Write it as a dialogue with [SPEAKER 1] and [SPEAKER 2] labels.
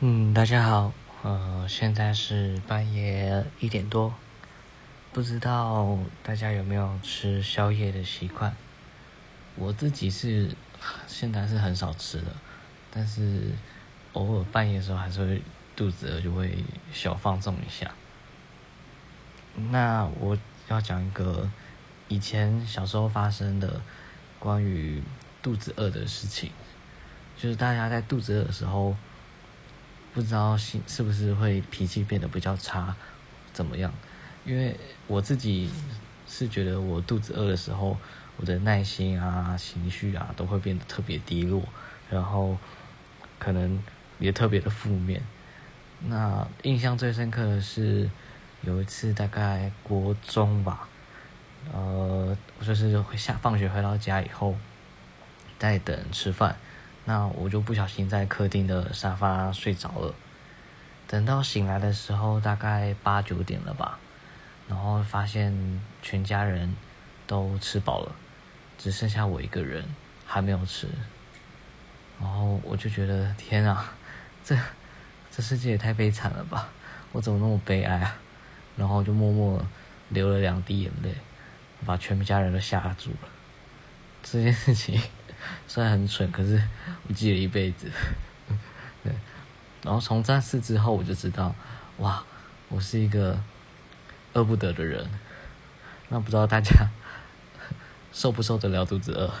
[SPEAKER 1] 嗯，大家好，呃，现在是半夜一点多，不知道大家有没有吃宵夜的习惯？我自己是现在是很少吃的，但是偶尔半夜的时候还是会肚子饿，就会小放纵一下。那我要讲一个以前小时候发生的关于肚子饿的事情，就是大家在肚子饿的时候。不知道是是不是会脾气变得比较差，怎么样？因为我自己是觉得我肚子饿的时候，我的耐心啊、情绪啊都会变得特别低落，然后可能也特别的负面。那印象最深刻的是有一次，大概国中吧，呃，就是下放学回到家以后，在等吃饭。那我就不小心在客厅的沙发睡着了，等到醒来的时候，大概八九点了吧，然后发现全家人都吃饱了，只剩下我一个人还没有吃，然后我就觉得天啊，这这世界也太悲惨了吧，我怎么那么悲哀啊？然后就默默流了两滴眼泪，把全家人都吓住了，这件事情。虽然很蠢，可是我记了一辈子。对，然后从这次之后，我就知道，哇，我是一个饿不得的人。那不知道大家 受不受得了肚子饿？